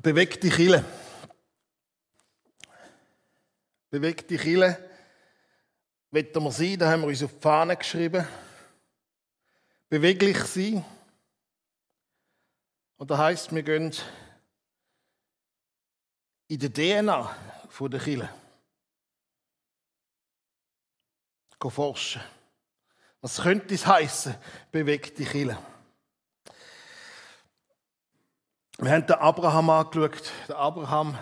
Bewegte Chile. Bewegte Chile. Wollen wir sein, da haben wir uns auf die Fahne geschrieben. Beweglich sein. Und das heisst, wir gehen in der DNA der Chile. forschen. Was könnte es heißen? Bewegte Chile. Wir haben den Abraham angeschaut. Der Abraham,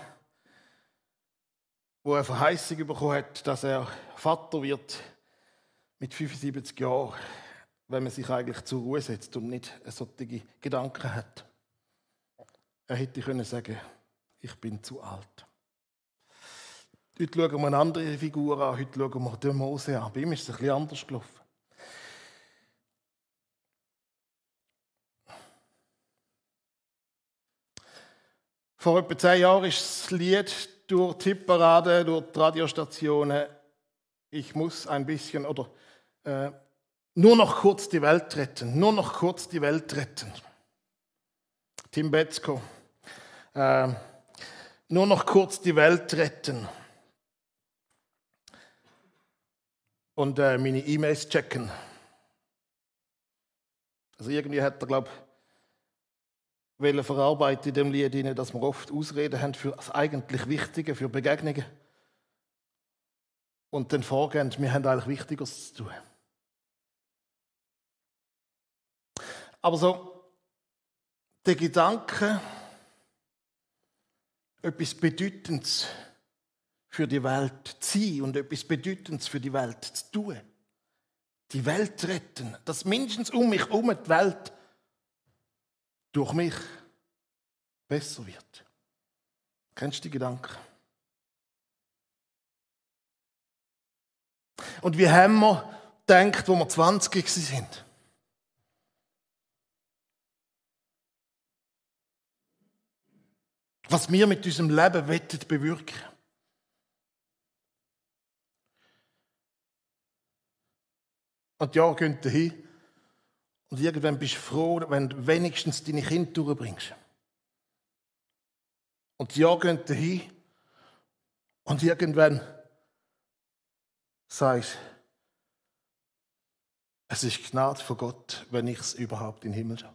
wo eine Verheißung bekommen hat, dass er Vater wird mit 75 Jahren, wenn man sich eigentlich zur Ruhe setzt und nicht solche Gedanken hat. Er hätte können sagen, ich bin zu alt. Heute schauen wir eine andere Figur an, heute schauen wir den Mose an. Bei ihm ist es ein bisschen anders gelaufen. Vor etwa zehn Jahren ist das Lied durch die Tipparade, durch die Radiostationen Ich muss ein bisschen oder äh, nur noch kurz die Welt retten, nur noch kurz die Welt retten. Tim Betzko. Äh, nur noch kurz die Welt retten. Und äh, meine E-Mails checken. Also irgendwie hat er, glaube ich, wollen verarbeiten in dem Lied, dass wir oft Ausreden haben für das eigentlich Wichtige, für Begegnungen. Und dann vorgehen, wir haben eigentlich Wichtigeres zu tun. Aber so, der Gedanke, etwas Bedeutendes für die Welt zu sein und etwas Bedeutendes für die Welt zu tun. Die Welt retten, dass mindestens um mich herum die Welt durch mich besser wird. Kennst du die Gedanken? Und wie haben wir gedacht, wo wir 20 sind? Was wir mit unserem Leben wettet bewirken. Und Jahre gehen dahin. Und irgendwann bist du froh, wenn du wenigstens deine Kinder durchbringst. Und die Jahre gehen dahin. Und irgendwann sagst du, es ist Gnade von Gott, wenn ich es überhaupt in den Himmel schaffe.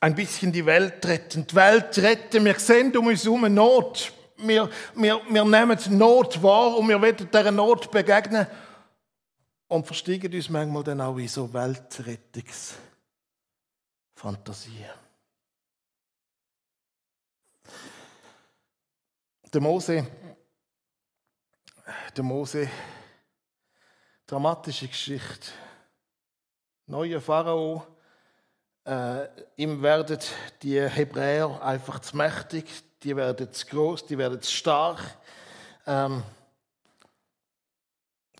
Ein bisschen die Welt retten. Die Welt retten. Wir sehen um uns herum Not. Wir, wir, wir nehmen Not wahr und wir werden dieser Not begegnen und versteigen uns manchmal dann auch in so Weltrettungsfantasien. Der Mose, der Mose, dramatische Geschichte. Neuer Pharao, äh, ihm werden die Hebräer einfach zu mächtig, die werden zu groß, die werden zu stark. Ähm,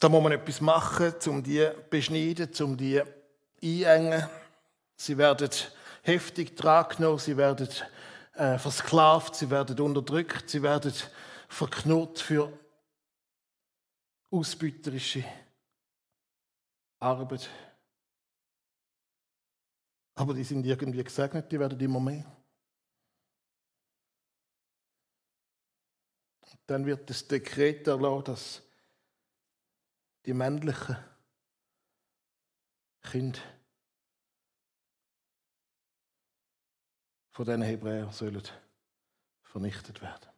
da muss man etwas machen, um die zu beschneiden, um die einengen. Sie werden heftig dran sie werden äh, versklavt, sie werden unterdrückt, sie werden verknurrt für ausbüterische Arbeit. Aber die sind irgendwie gesegnet, die werden immer mehr. Dann wird das Dekret erlaubt, dass die männlichen Kinder von diesen Hebräern sollen vernichtet werden.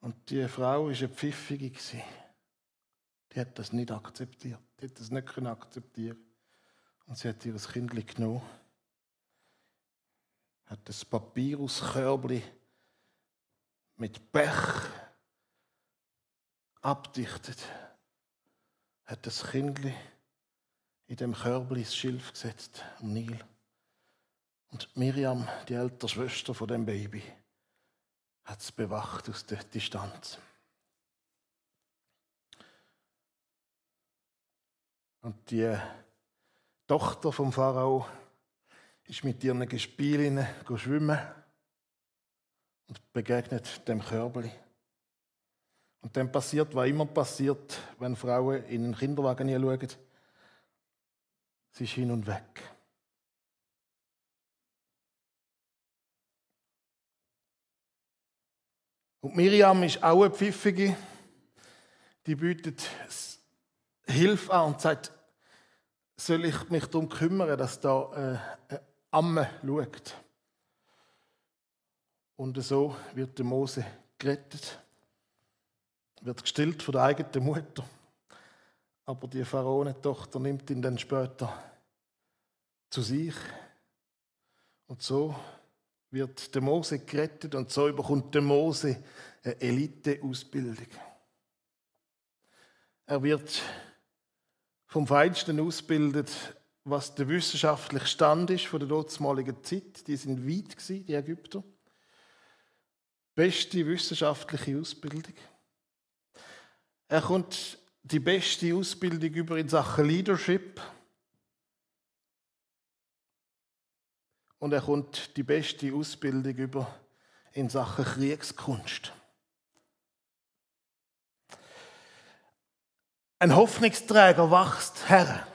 Und die Frau war eine Pfiffige. Die hat das nicht akzeptiert. Die hat das nicht akzeptieren Und sie hat ihr Kind genommen, hat das Papyruskörbli mit Pech abdichtet, hat das Kindli in dem Körbli ins Schilf gesetzt, am Nil. Und Miriam, die ältere Schwester von dem Baby, hat es bewacht aus der Distanz. Und die Tochter vom Pharao ist mit ihren Gespielinnen schwimmen und begegnet dem Körbli. Und dann passiert, was immer passiert, wenn Frauen in den Kinderwagen schauen. Sie ist hin und weg. Und Miriam ist auch eine Pfiffige. Die bietet Hilfe an und sagt, soll ich mich darum kümmern, dass da äh, eine Amme schaut. Und so wird der Mose gerettet, wird gestillt von der eigenen Mutter. Aber die Pharaonentochter nimmt ihn dann später zu sich. Und so wird der Mose gerettet und so bekommt der Mose eine Elite-Ausbildung. Er wird vom Feinsten ausgebildet, was der wissenschaftliche Stand ist von der damaligen Zeit. Die sind weit die Ägypter. Beste wissenschaftliche Ausbildung. Er kommt die beste Ausbildung über in Sachen Leadership. Und er kommt die beste Ausbildung über in Sachen Kriegskunst. Ein Hoffnungsträger wächst her.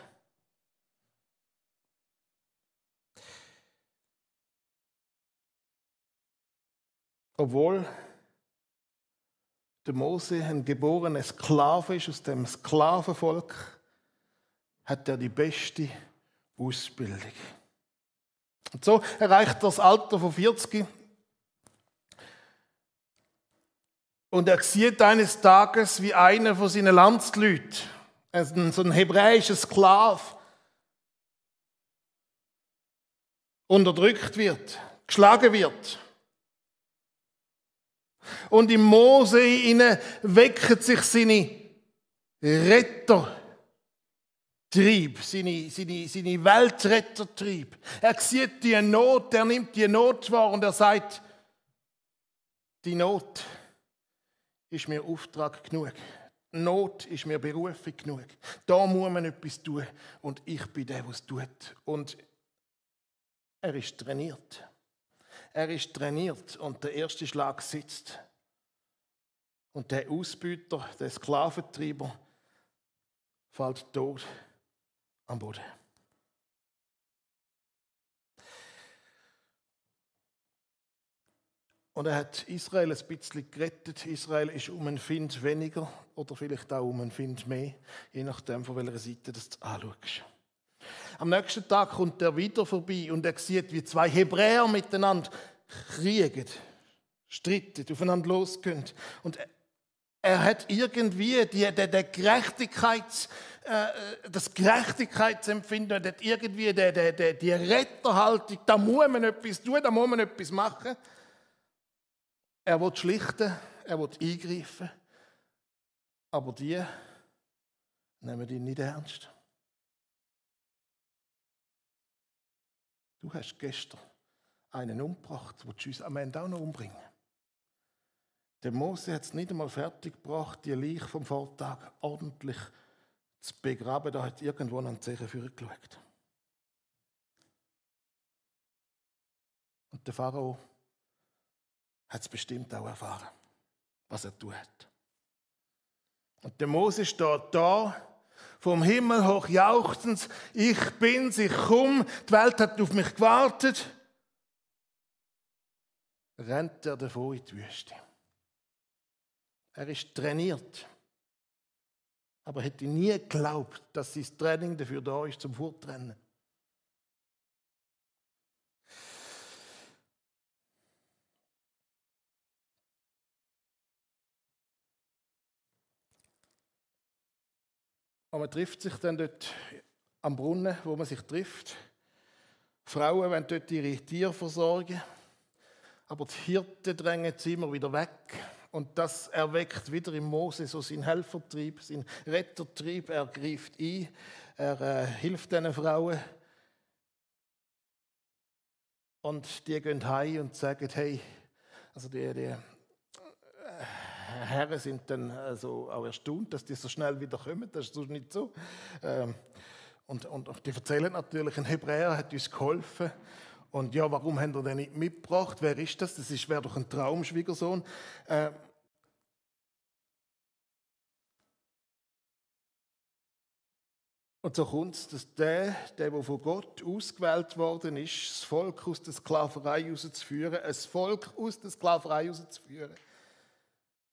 Obwohl der Mose ein geborener Sklave ist aus dem Sklavenvolk, hat er die beste Ausbildung. Und so erreicht er das Alter von 40 und er sieht eines Tages, wie einer von seinen Landsleuten, so ein hebräischer Sklave, unterdrückt wird, geschlagen wird. Und im Mose inne wecken sich seine Rettertrieb, seine, seine, seine Weltrettertrieb. Er sieht die Not, er nimmt die Not wahr und er sagt, die Not ist mir Auftrag genug. Not ist mir Berufung genug. Da muss man etwas tun und ich bin der, der es tut. Und er ist trainiert. Er ist trainiert und der erste Schlag sitzt. Und der Ausbüter, der Sklaventreiber, fällt tot am Boden. Und er hat Israel ein bisschen gerettet. Israel ist um ein Find weniger oder vielleicht auch um ein Find mehr, je nachdem, von welcher Seite du anschaust. Am nächsten Tag kommt er wieder vorbei und er sieht, wie zwei Hebräer miteinander kriegen, stritten, aufeinander losgehen. Und er hat irgendwie die, die, die Gerechtigkeits, äh, das Gerechtigkeitsempfinden, hat irgendwie die, die, die Retterhaltung, da muss man etwas tun, da muss man etwas machen. Er will schlichten, er will eingreifen, aber die nehmen ihn nicht ernst. Du hast gestern einen umgebracht, den du uns am Ende auch noch umbringen. Der Mose hat es nicht einmal fertig gebracht, die Leiche vom Vortag ordentlich zu begraben. Da hat irgendwo ein Zeichen für geschaut. Und der Pharao hat es bestimmt auch erfahren, was er tut. Und der Mose steht da, vom Himmel hoch jauchzend, ich bin's, ich komm, die Welt hat auf mich gewartet. Rennt er davon in die Wüste. Er ist trainiert. Aber hätte nie geglaubt, dass sein Training dafür da ist, zum Fortrennen. Und man trifft sich dann dort am Brunnen, wo man sich trifft. Frauen wollen dort ihre Tiere versorgen, aber die Hirten drängen sie immer wieder weg. Und das erweckt wieder im Mose so seinen Helfertrieb, seinen Rettertrieb. Er greift ein, er äh, hilft diesen Frauen. Und die gehen heim und sagen, hey, also die, die Herren sind dann also auch erstaunt, dass die so schnell wieder kommen. Das ist nicht so. Ähm, und, und, die erzählen natürlich, ein Hebräer hat uns geholfen. Und ja, warum haben wir den nicht mitgebracht? Wer ist das? Das wäre doch ein Traumschwiegersohn. Äh, Und so kommt es, dass der, der, der von Gott ausgewählt worden ist, das Volk aus der Sklaverei herauszuführen, ein Volk aus der Sklaverei herauszuführen,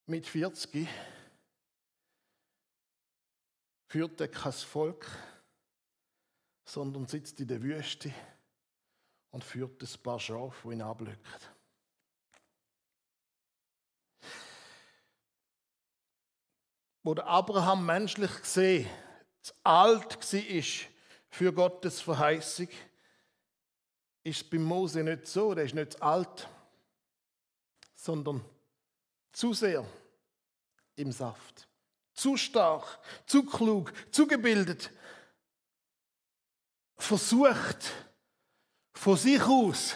mit 40 führt er kein Volk, sondern sitzt in der Wüste und führt ein paar Schafe, die ihn ablöcken. Wo der Abraham menschlich gesehen zu alt war für Gottes Verheißung, ist es bei Mose nicht so. Der ist nicht zu alt, sondern zu sehr im Saft. Zu stark, zu klug, zu gebildet. Versucht von sich aus,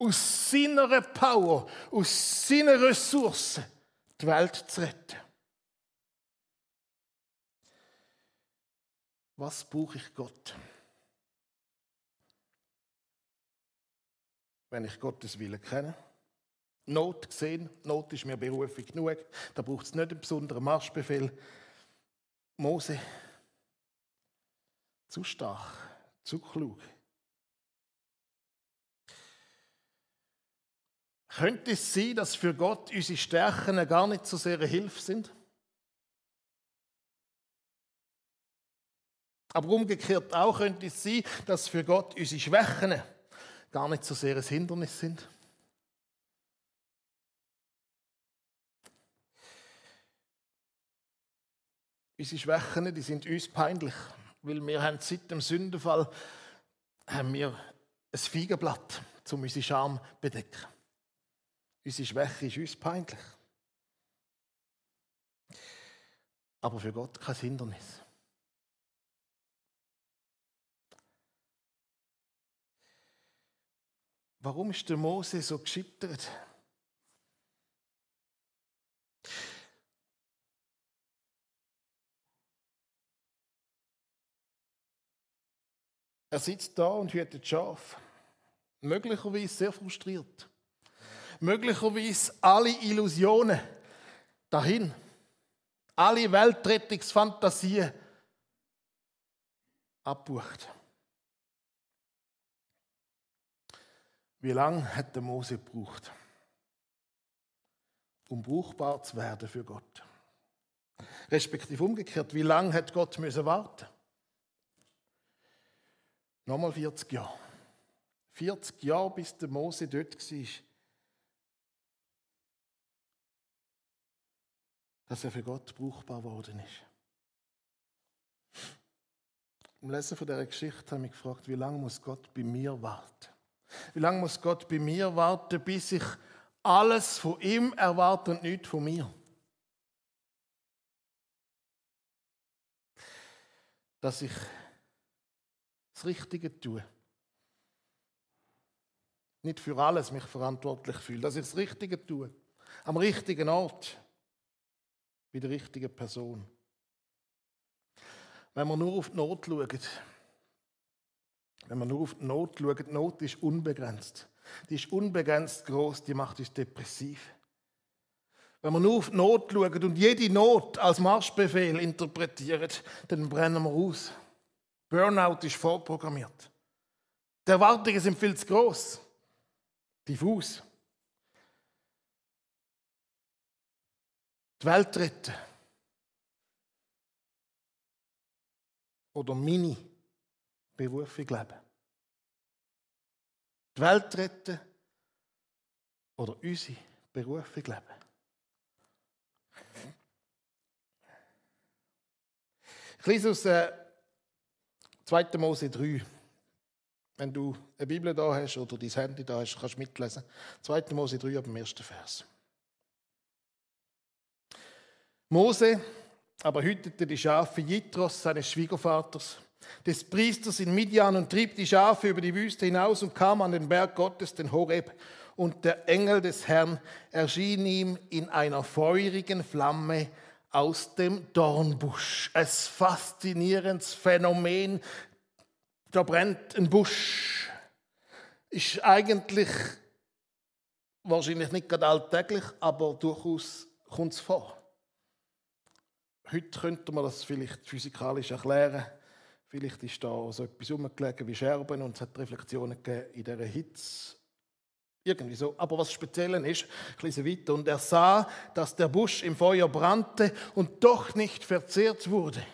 aus seiner Power, aus seiner Ressourcen, die Welt zu retten. Was brauche ich Gott? Wenn ich Gottes Willen kenne. Not gesehen, Not ist mir Berufung genug, da braucht es nicht einen besonderen Marschbefehl. Mose, zu stark, zu klug. Könnte es sein, dass für Gott unsere Stärken gar nicht so sehr eine Hilfe sind? Aber umgekehrt auch könnte es sein, dass für Gott unsere Schwächen gar nicht so sehr ein Hindernis sind. Unsere Schwächen, die sind uns peinlich, weil wir haben seit dem Sündenfall haben wir ein Feigenblatt, um unsere Scham zu bedecken. Unsere Schwäche ist uns peinlich. Aber für Gott kein Hindernis. Warum ist der Mose so gescheitert? Er sitzt da und hütet Schaf. Möglicherweise sehr frustriert. Möglicherweise alle Illusionen dahin. Alle Weltrettungsfantasien abbucht. Wie lange hat der Mose gebraucht, um brauchbar zu werden für Gott? Respektive umgekehrt, wie lange hat Gott müssen warten? Nochmal 40 Jahre. 40 Jahre, bis der Mose dort war. Dass er für Gott brauchbar worden ist. Im Lesen von dieser Geschichte habe ich mich gefragt, wie lange muss Gott bei mir warten? Wie lange muss Gott bei mir warten, bis ich alles von ihm erwarte und nicht von mir? Dass ich das Richtige tue. Nicht für alles mich verantwortlich fühle, dass ich das Richtige tue. Am richtigen Ort. Bei der richtigen Person. Wenn wir nur auf die Not schauen, wenn man nur auf die Not schaut, die Not ist unbegrenzt. Die ist unbegrenzt groß, die macht uns depressiv. Wenn man nur auf die Not schaut und jede Not als Marschbefehl interpretiert, dann brennen wir aus. Burnout ist vorprogrammiert. Die Erwartungen sind viel zu groß, diffus. Die Welt retten. Oder Mini Berufung leben. Die Welt retten oder unsere Berufung leben. Ich lese aus äh, 2. Mose 3. Wenn du eine Bibel da hast oder dein Handy da hast, kannst du mitlesen. 2. Mose 3 ab dem ersten Vers. Mose aber hütete die Schafe Jitros, seines Schwiegervaters des Priesters in Midian und trieb die Schafe über die Wüste hinaus und kam an den Berg Gottes, den Horeb. Und der Engel des Herrn erschien ihm in einer feurigen Flamme aus dem Dornbusch. Ein faszinierendes Phänomen. Da brennt ein Busch. Ist eigentlich wahrscheinlich nicht gerade alltäglich, aber durchaus kommt es vor. Heute könnte man das vielleicht physikalisch erklären Vielleicht ist da so etwas rumgelegen wie Scherben und es hat Reflexionen in dieser Hitze. Irgendwie so. Aber was speziell ist, ein bisschen weiter, und er sah, dass der Busch im Feuer brannte und doch nicht verzehrt wurde.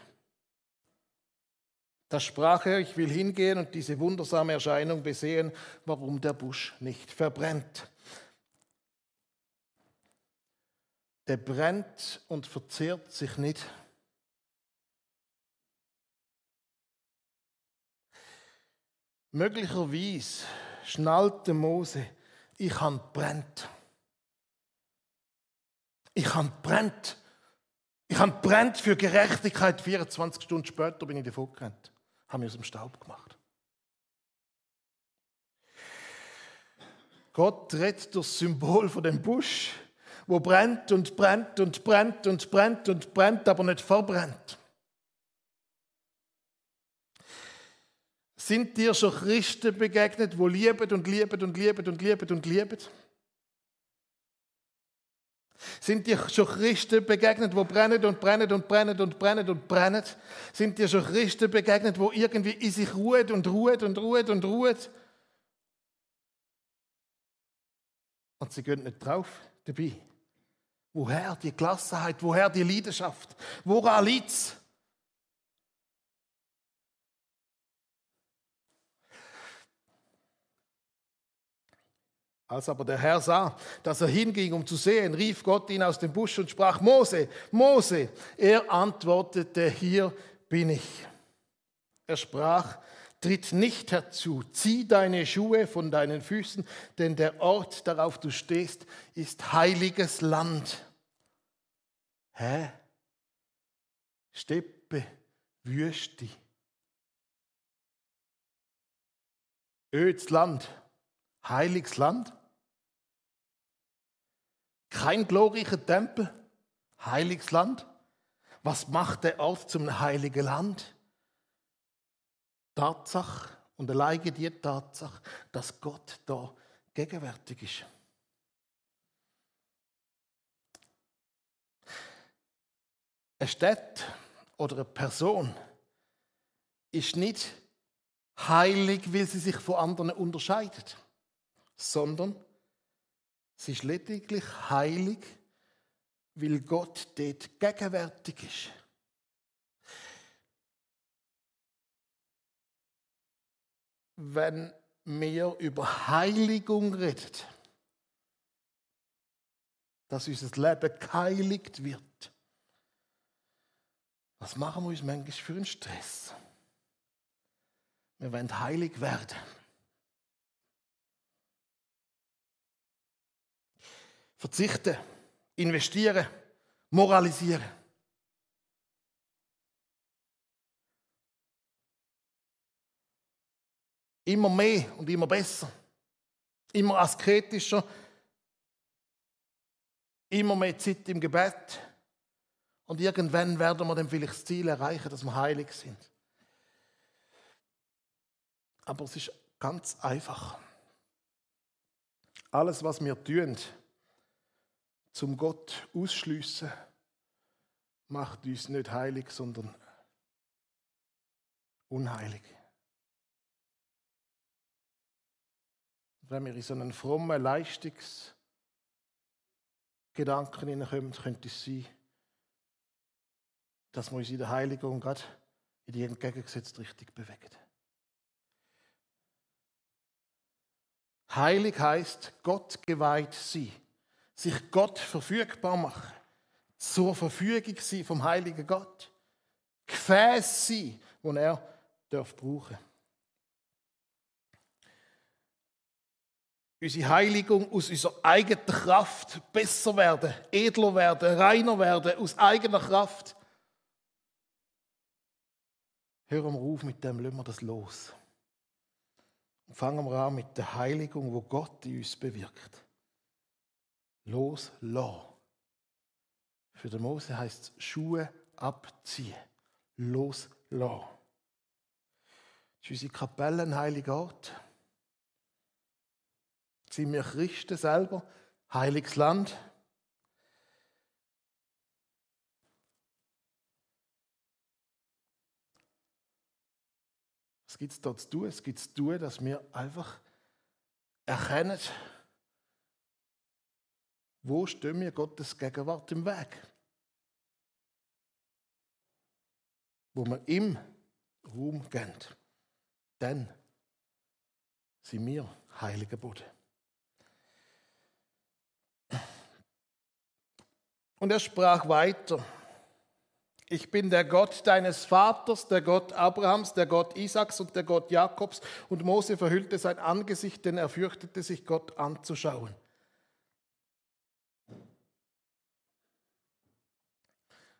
Da sprach er, ich will hingehen und diese wundersame Erscheinung besehen, warum der Busch nicht verbrennt. Der brennt und verzehrt sich nicht. Möglicherweise schnallte Mose, ich han brennt. Ich han brennt. Ich han brennt für Gerechtigkeit. 24 Stunden später bin ich davon gerannt haben wir aus dem Staub gemacht. Gott redet das Symbol von dem Busch, wo brennt und brennt und brennt und brennt und brennt, aber nicht verbrennt. Sind dir schon Christen begegnet, wo lieben und lieben und lieben und lieben und lieben? Sind dir schon Christen begegnet, wo brennen und brennen und brennen und brennen und brennen? Sind dir schon Christen begegnet, wo irgendwie in sich ruht und ruht und ruht und ruht? Und sie gehen nicht drauf dabei. Woher die Gelassenheit? Woher die Leidenschaft? Woran liegt Als aber der Herr sah, dass er hinging, um zu sehen, rief Gott ihn aus dem Busch und sprach, Mose, Mose. Er antwortete, hier bin ich. Er sprach, tritt nicht herzu, zieh deine Schuhe von deinen Füßen, denn der Ort, darauf du stehst, ist heiliges Land. Hä? Steppe, Wüste. Öds Land, heiliges Land. Kein glorreicher Tempel, heiliges Land. Was macht der Ort zum heiligen Land? Tatsache und alleine die Tatsache, dass Gott da gegenwärtig ist. Eine Stadt oder eine Person ist nicht heilig, weil sie sich von anderen unterscheidet, sondern Sie ist lediglich heilig, weil Gott dort gegenwärtig ist. Wenn wir über Heiligung reden, dass unser Leben geheiligt wird, was machen wir uns manchmal für einen Stress? Wir wollen heilig werden. Verzichten, investieren, moralisieren. Immer mehr und immer besser. Immer asketischer. Immer mehr Zeit im Gebet. Und irgendwann werden wir dann vielleicht das Ziel erreichen, dass wir heilig sind. Aber es ist ganz einfach. Alles, was wir tun, zum Gott ausschliessen, macht uns nicht heilig, sondern unheilig. Wenn wir in so einen frommen Leistungsgedanken hineinkommen, könnte es sein, dass wir uns in der Heiligung gerade in die entgegengesetzte Richtung bewegen. Heilig heißt Gott geweiht sie sich Gott verfügbar machen, zur Verfügung sein vom heiligen Gott, Gefäß sein, wo er darf brauchen. Unsere Heiligung aus unserer eigenen Kraft besser werden, edler werden, reiner werden, aus eigener Kraft. Hören wir auf mit dem, lassen wir das los. Und fangen wir an mit der Heiligung, wo Gott in uns bewirkt loslassen. Für den Mose heißt es Schuhe abziehen. Loslassen. Das ist unsere Kapelle ein heiliger Ort. Sind wir Christen selber? Heiliges Land. gibt es dort zu tun? Es gibt zu tun, dass wir einfach erkennen, wo stehen wir Gottes Gegenwart im Weg? Wo wir im Raum gehen, dann sind wir heiliger Boden. Und er sprach weiter. Ich bin der Gott deines Vaters, der Gott Abrahams, der Gott Isaaks und der Gott Jakobs. Und Mose verhüllte sein Angesicht, denn er fürchtete sich, Gott anzuschauen.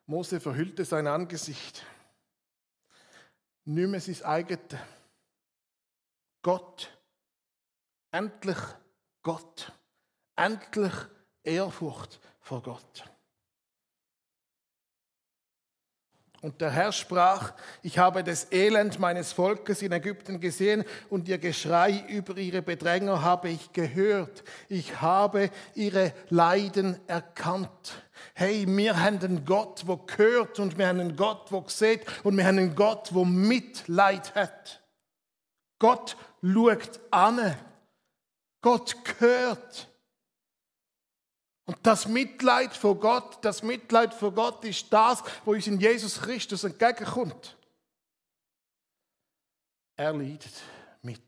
Mose verhüllte sein Angesicht. Nicht mehr sein eigenes. Gott. Endlich Gott. Endlich Ehrfurcht vor Gott. Und der Herr sprach, ich habe das Elend meines Volkes in Ägypten gesehen und ihr Geschrei über ihre Bedränger habe ich gehört. Ich habe ihre Leiden erkannt. Hey, wir haben einen Gott, wo gehört und wir haben einen Gott, wo sieht und wir haben einen Gott, wo Mitleid hat. Gott schaut an. Gott gehört. Und das Mitleid vor Gott, das Mitleid vor Gott ist das, wo uns in Jesus Christus entgegenkommt. Er leidet mit.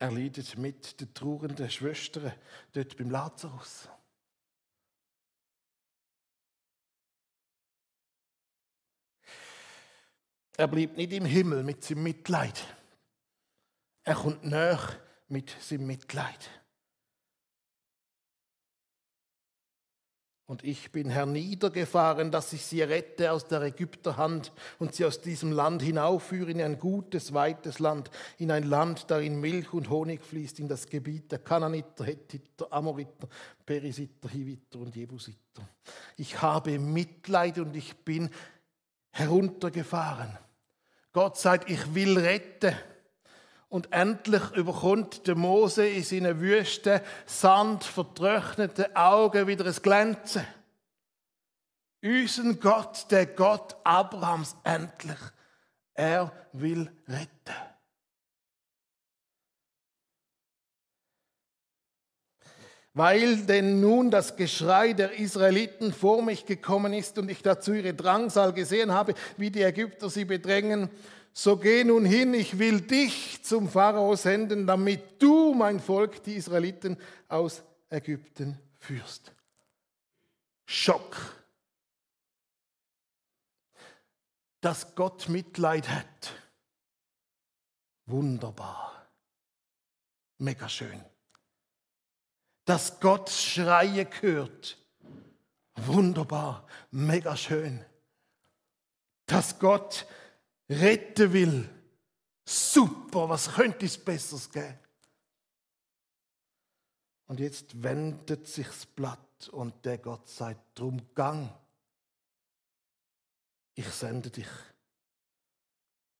Er leidet mit den trauernden Schwestern dort beim Lazarus. Er bleibt nicht im Himmel mit seinem Mitleid. Er kommt näher mit seinem Mitleid. Und ich bin herniedergefahren, dass ich sie rette aus der Ägypterhand und sie aus diesem Land hinaufführe in ein gutes, weites Land, in ein Land, darin Milch und Honig fließt, in das Gebiet der Kananiter, Hethiter, Amoriter, Perisiter, Hiviter und Jebusiter. Ich habe Mitleid und ich bin heruntergefahren. Gott sagt, ich will retten. Und endlich überkommt der Mose in seinen wüsten, Sand vertrockneten Augen wieder ein Glänzen. Unser Gott, der Gott Abrahams, endlich. Er will retten. Weil denn nun das Geschrei der Israeliten vor mich gekommen ist und ich dazu ihre Drangsal gesehen habe, wie die Ägypter sie bedrängen, so geh nun hin, ich will dich zum Pharao senden, damit du mein Volk, die Israeliten, aus Ägypten führst. Schock. Dass Gott Mitleid hat. Wunderbar. Mega schön. Dass Gott Schreie hört. Wunderbar. Mega schön. Dass Gott retten will. Super, was könnte es Besseres geben? Und jetzt wendet sich das Blatt und der Gott sagt, drum gang. Ich sende dich.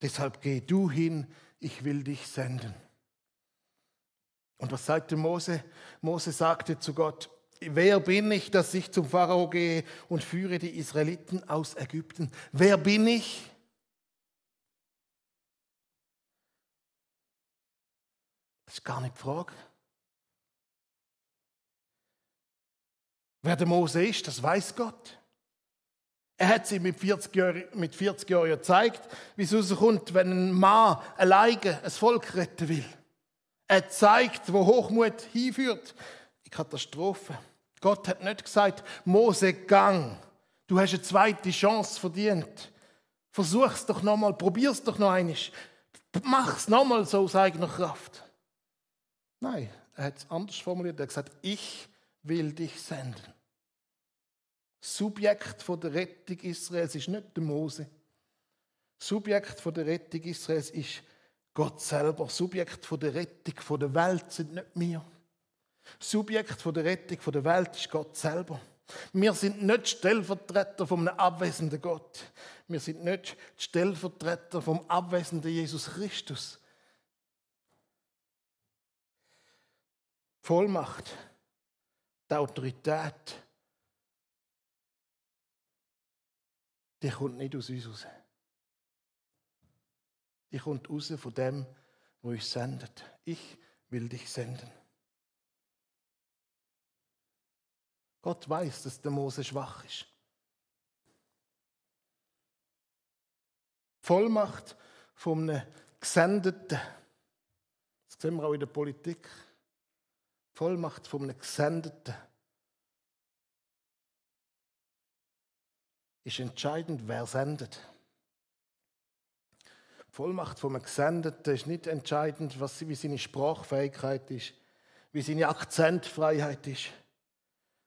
Deshalb geh du hin, ich will dich senden. Und was sagte Mose? Mose sagte zu Gott, wer bin ich, dass ich zum Pharao gehe und führe die Israeliten aus Ägypten? Wer bin ich? Das ist gar nicht die Frage. Wer der Mose ist, das weiß Gott. Er hat sie mit 40 Jahren, mit 40 Jahren gezeigt, wie es rauskommt, wenn ein Mann alleine ein Volk retten will. Er zeigt, wo Hochmut hinführt. Die Katastrophe. Gott hat nicht gesagt, Mose, gang. Du hast eine zweite Chance verdient. Versuch's doch nochmal, probier's doch noch einmal. Mach's nochmal so aus eigener Kraft. Nein, er hat es anders formuliert. Er hat gesagt, ich will dich senden. Subjekt von der Rettung Israels ist nicht der Mose. Subjekt von der Rettung Israels ist Gott selber. Subjekt von der Rettung von der Welt sind nicht wir. Subjekt von der Rettung von der Welt ist Gott selber. Wir sind nicht Stellvertreter von einem abwesenden Gott. Wir sind nicht Stellvertreter vom abwesenden Jesus Christus. Vollmacht, die Autorität, die kommt nicht aus uns raus. Die kommt raus von dem, wo ich sendet. Ich will dich senden. Gott weiß, dass der Mose schwach ist. Vollmacht einem Gesendeten. Das sehen wir auch in der Politik. Vollmacht einem Gesendeten. Ist entscheidend, wer sendet. Vollmacht von einem Gesendeten ist nicht entscheidend, was, wie seine Sprachfähigkeit ist, wie seine Akzentfreiheit ist,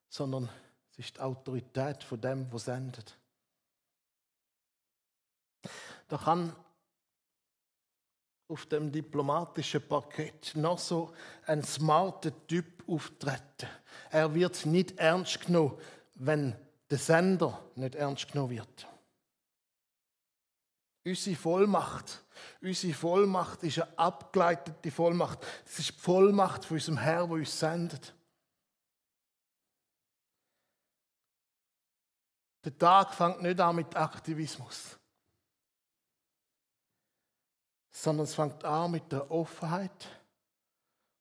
sondern es ist die Autorität von dem, der sendet. Da kann auf dem diplomatischen Parkett noch so ein smarter Typ auftreten. Er wird nicht ernst genommen, wenn der Sender nicht ernst genommen wird. Unsere Vollmacht, unsere Vollmacht ist eine abgeleitete Vollmacht. Es ist die Vollmacht von unserem Herr, der uns sendet. Der Tag fängt nicht an mit Aktivismus, sondern es fängt an mit der Offenheit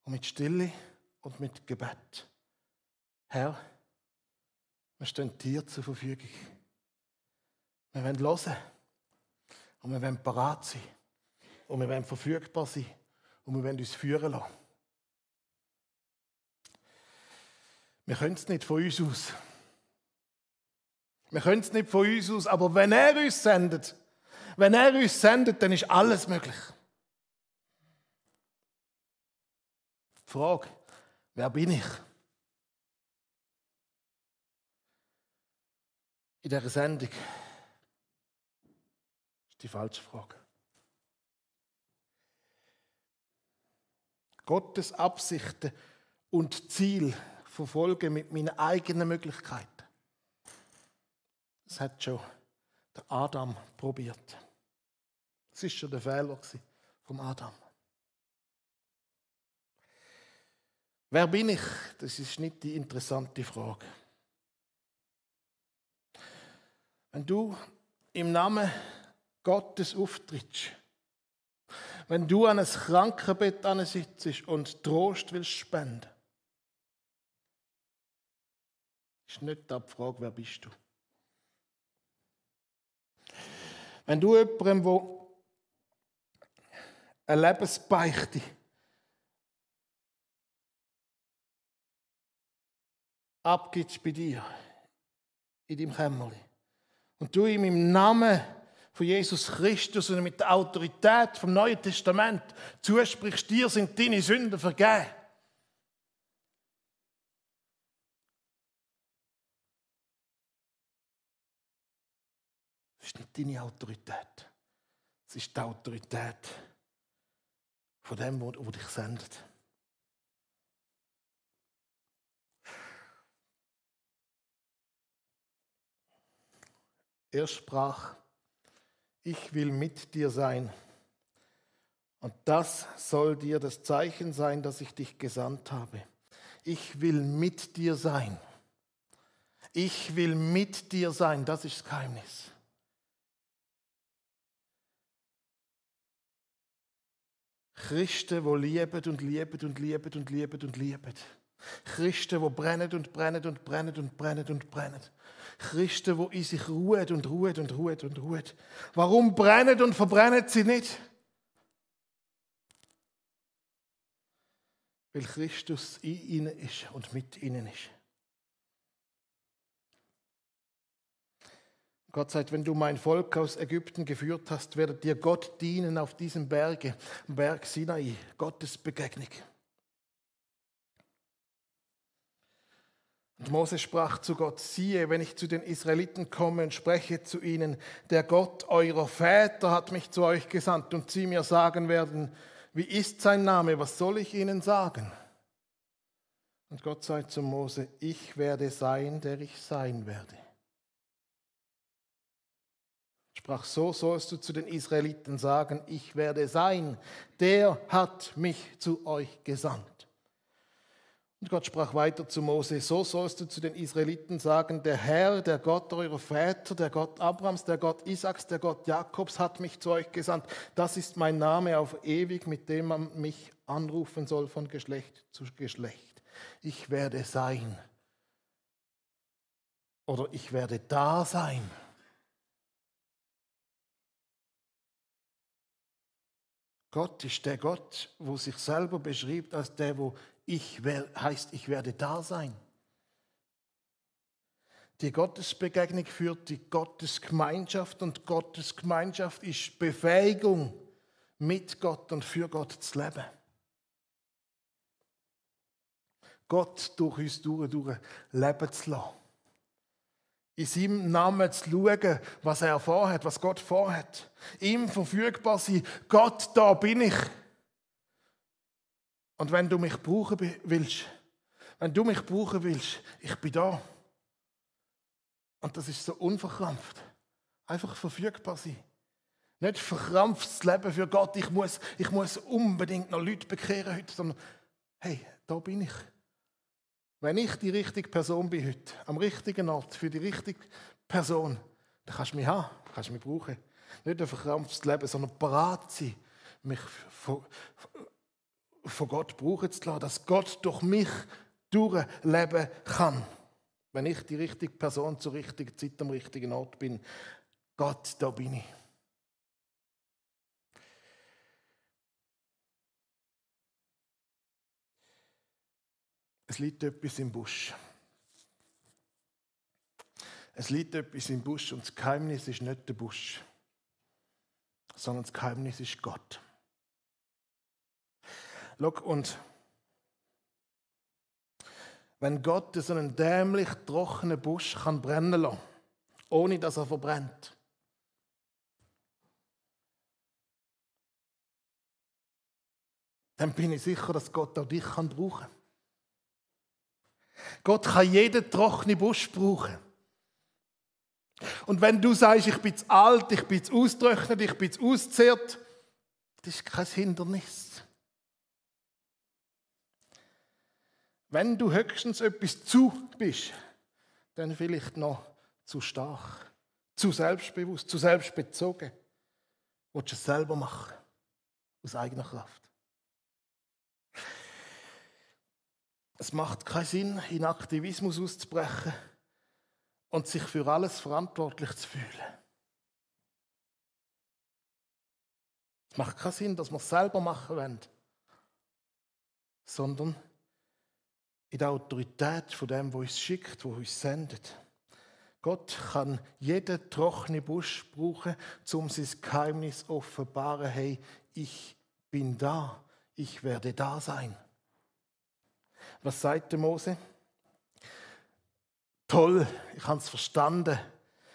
und mit Stille und mit Gebet. Herr, wir stehen dir zur Verfügung. Wir wollen hören. Und wir wollen parat sein. Und wir wollen verfügbar sein. Und wir wollen uns führen lassen. Wir können es nicht von uns aus. Wir können es nicht von uns aus, aber wenn er uns sendet, wenn er uns sendet, dann ist alles möglich. Frage, wer bin ich? In dieser Sendung die falsche Frage. Gottes Absichten und Ziel verfolgen mit meinen eigenen Möglichkeiten. Das hat schon der Adam probiert. Das ist schon der Fehler vom Adam. Wer bin ich? Das ist nicht die interessante Frage. Wenn du im Namen Gottes auftrittst. Wenn du an ein Krankenbett sitzt und Trost willst spenden, ist nicht die Frage, wer bist du. Wenn du jemandem, der eine Lebensbeichte abgibst bei dir, in deinem Kämmerchen, und du ihm im Namen von Jesus Christus und mit der Autorität vom Neuen Testament zusprichst, dir sind deine Sünden vergeben. Das ist nicht deine Autorität. Es ist die Autorität von dem, der dich sendet. Er sprach, ich will mit dir sein. Und das soll dir das Zeichen sein, dass ich dich gesandt habe. Ich will mit dir sein. Ich will mit dir sein, das ist das Geheimnis. Christen, wo lieben und lieben und lieben und lieben und lieben. Christen, wo brennen und brennen und brennen und brennen und brennen. Christen, wo in sich ruht und ruht und ruht und ruht. Warum brennen und verbrennen sie nicht? Weil Christus in ihnen ist und mit ihnen ist. Gott sagt, wenn du mein Volk aus Ägypten geführt hast, werdet dir Gott dienen auf diesem Berge, Berg Sinai, Gottes Begegnung. Und Mose sprach zu Gott, siehe, wenn ich zu den Israeliten komme und spreche zu ihnen, der Gott eurer Väter hat mich zu euch gesandt und sie mir sagen werden, wie ist sein Name, was soll ich ihnen sagen? Und Gott sagt zu Mose, ich werde sein, der ich sein werde. Sprach, so sollst du zu den Israeliten sagen, ich werde sein, der hat mich zu euch gesandt. Und Gott sprach weiter zu Mose, so sollst du zu den Israeliten sagen, der Herr, der Gott eurer Väter, der Gott Abrahams, der Gott Isaaks, der Gott Jakobs hat mich zu euch gesandt. Das ist mein Name auf ewig, mit dem man mich anrufen soll von Geschlecht zu Geschlecht. Ich werde sein. Oder ich werde da sein. Gott ist der Gott, wo sich selber beschreibt als der, wo ich heißt, ich werde da sein. Die Gottesbegegnung führt die Gottesgemeinschaft und Gottesgemeinschaft ist Befähigung, mit Gott und für Gott zu leben. Gott durch uns durch, durch leben zu lassen in seinem Namen zu schauen, was er vorhat, was Gott vorhat. Ihm verfügbar sein. Gott, da bin ich. Und wenn du mich brauchen willst, wenn du mich brauchen willst, ich bin da. Und das ist so unverkrampft. Einfach verfügbar sein. Nicht verkrampftes Leben für Gott. Ich muss, ich muss unbedingt noch Leute bekehren heute, sondern hey, da bin ich. Wenn ich die richtige Person bin heute, am richtigen Ort, für die richtige Person, dann kannst du mich haben, kannst du mich brauchen. Nicht ein verkrampftes Leben, sondern bereit sein, mich von, von Gott brauchen zu lassen, dass Gott durch mich durchleben kann. Wenn ich die richtige Person zur richtigen Zeit am richtigen Ort bin, Gott, da bin ich. Es liegt etwas im Busch. Es liegt etwas im Busch und das Geheimnis ist nicht der Busch, sondern das Geheimnis ist Gott. Look, und wenn Gott so einen dämlich trockenen Busch kann brennen lassen, ohne dass er verbrennt, dann bin ich sicher, dass Gott auch dich kann brauchen kann. Gott kann jeden trockenen Busch brauchen. Und wenn du sagst, ich bin zu alt, ich bin zu austrocknet, ich bin zu auszehrt, das ist kein Hindernis. Wenn du höchstens etwas zu bist, dann vielleicht noch zu stark, zu selbstbewusst, zu selbstbezogen. Willst du es selber machen, aus eigener Kraft. Es macht keinen Sinn, in Aktivismus auszubrechen und sich für alles verantwortlich zu fühlen. Es macht keinen Sinn, dass wir es selber machen wollen, sondern in der Autorität von dem, wo uns schickt, wo uns sendet. Gott kann jeden trockenen Busch brauchen, um sein Geheimnis offenbaren. Hey, ich bin da, ich werde da sein. Was sagt der Mose? Toll, ich habe es verstanden.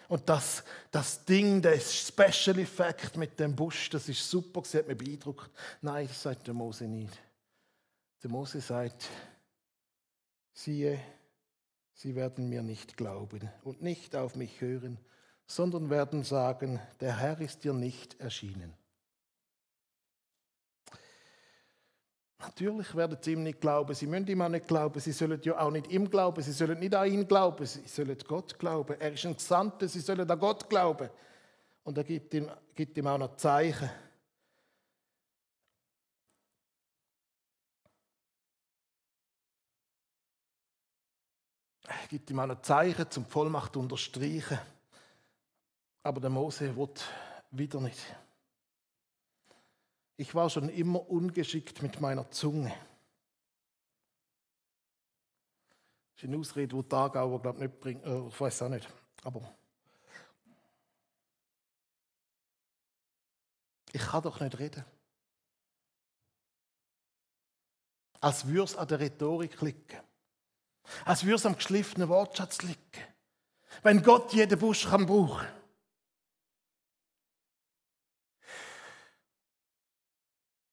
Und das, das Ding, der Special Effekt mit dem Busch, das ist super, das hat mich beeindruckt. Nein, das sagt der Mose nicht. Der Mose sagt, siehe, sie werden mir nicht glauben und nicht auf mich hören, sondern werden sagen, der Herr ist dir nicht erschienen. Natürlich werden sie ihm nicht glauben, sie müssen ihm auch nicht glauben, sie sollen ja auch nicht ihm glauben, sie sollen nicht an ihn glauben, sie sollen Gott glauben. Er ist ein Gesandter, sie sollen an Gott glauben. Und er gibt ihm, gibt ihm auch noch Zeichen. Er gibt ihm auch noch Zeichen zum Vollmacht unterstreichen. Aber der Mose wird wieder nicht. Ich war schon immer ungeschickt mit meiner Zunge. Das ist eine Ausrede, die Tagauer, glaube ich, nicht bringt. Äh, ich weiß auch nicht. Aber ich kann doch nicht reden. Als würde es an der Rhetorik liegen. Als würde es am geschliffenen Wortschatz liegen. Wenn Gott jeden Busch kann brauchen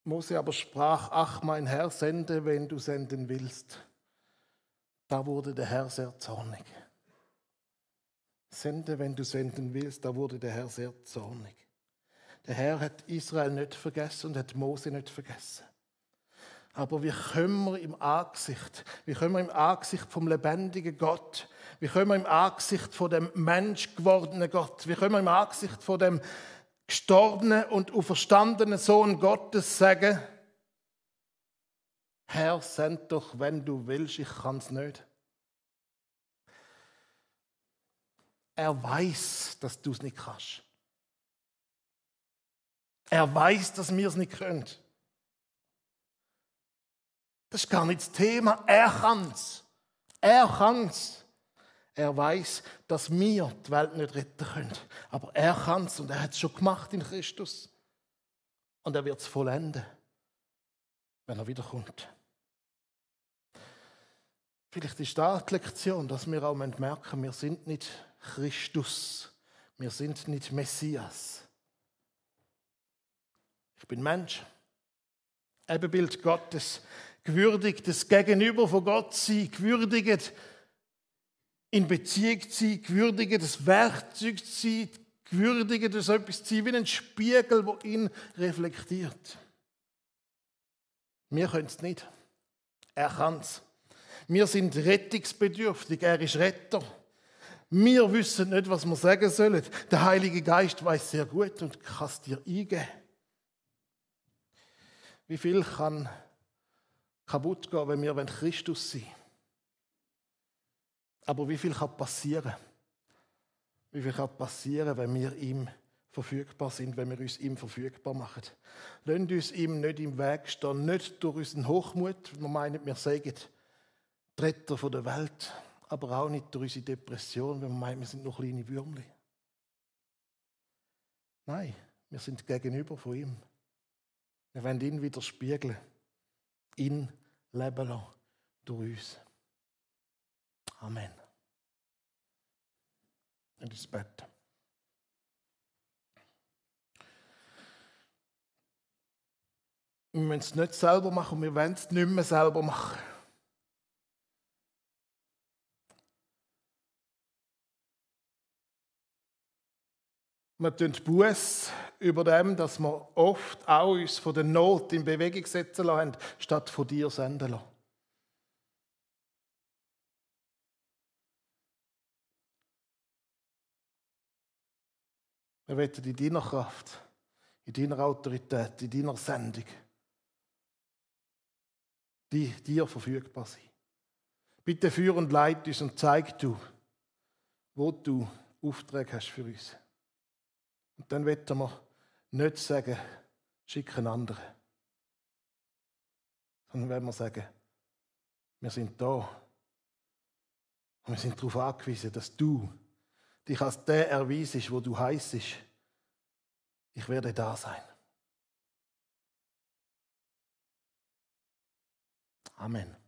Mose aber sprach, ach mein Herr, sende, wenn du senden willst. Da wurde der Herr sehr zornig. Sende, wenn du senden willst, da wurde der Herr sehr zornig. Der Herr hat Israel nicht vergessen und hat Mose nicht vergessen. Aber wie können wir im Angesicht, wie können wir im Angesicht vom lebendigen Gott, wie können wir im Angesicht von dem Mensch gewordenen Gott, wie können wir im Angesicht von dem gestorbenen und auferstandenen Sohn Gottes sagen, Herr, send doch, wenn du willst, ich kann es nicht. Er weiß, dass du es nicht kannst. Er weiß, dass wir es nicht können. Das ist gar nicht das Thema. Er kann es. Er kann es. Er weiß, dass wir die Welt nicht retten können. Aber er kann es und er hat es schon gemacht in Christus. Und er wird es vollenden, wenn er wiederkommt. Vielleicht ist da die Lektion, dass wir auch merken, wir sind nicht Christus. Wir sind nicht Messias. Ich bin Mensch. Ebenbild Gottes. Gewürdigt, das Gegenüber von Gott sein. Gewürdigt, in Beziehung zu sein. Gewürdigt, das Werkzeug zu sein. Gewürdigt, das etwas zu sein wie ein Spiegel, wo ihn reflektiert. Wir können es nicht. Er kann es. Wir sind rettungsbedürftig. Er ist Retter. Wir wissen nicht, was wir sagen sollen. Der Heilige Geist weiß sehr gut und kann es dir eingeben. Wie viel kann kaputt gehen, wenn wir Christus sind? Aber wie viel kann passieren? Wie viel kann passieren, wenn wir ihm verfügbar sind, wenn wir uns ihm verfügbar machen? Lasst uns ihm nicht im Weg stehen, nicht durch unseren Hochmut. Wir meinen, wir sagen die Retter der Welt, aber auch nicht durch unsere Depression, wenn wir meinen, wir sind noch kleine Würmli. Nein, wir sind gegenüber von ihm. Wir wollen ihn wieder spiegeln, ihn leben lassen durch uns. Amen. Und ins Bett. Wir müssen es nicht selber machen, wir wollen es nicht mehr selber machen. Wir tun Buß über dem, dass wir oft auch uns von der Not in Bewegung setzen lassen, statt von dir senden lassen. Wir wollen in deiner Kraft, in deiner Autorität, in deiner Sendung, die dir verfügbar sein. Bitte führ und leit uns und zeig du, wo du Aufträge hast für uns. Und dann wollen wir nicht sagen, schick einen anderen. Sondern wenn wir sagen, wir sind da. Und wir sind darauf angewiesen, dass du dich als der erweisest, wo du heißt. Ich werde da sein. Amen.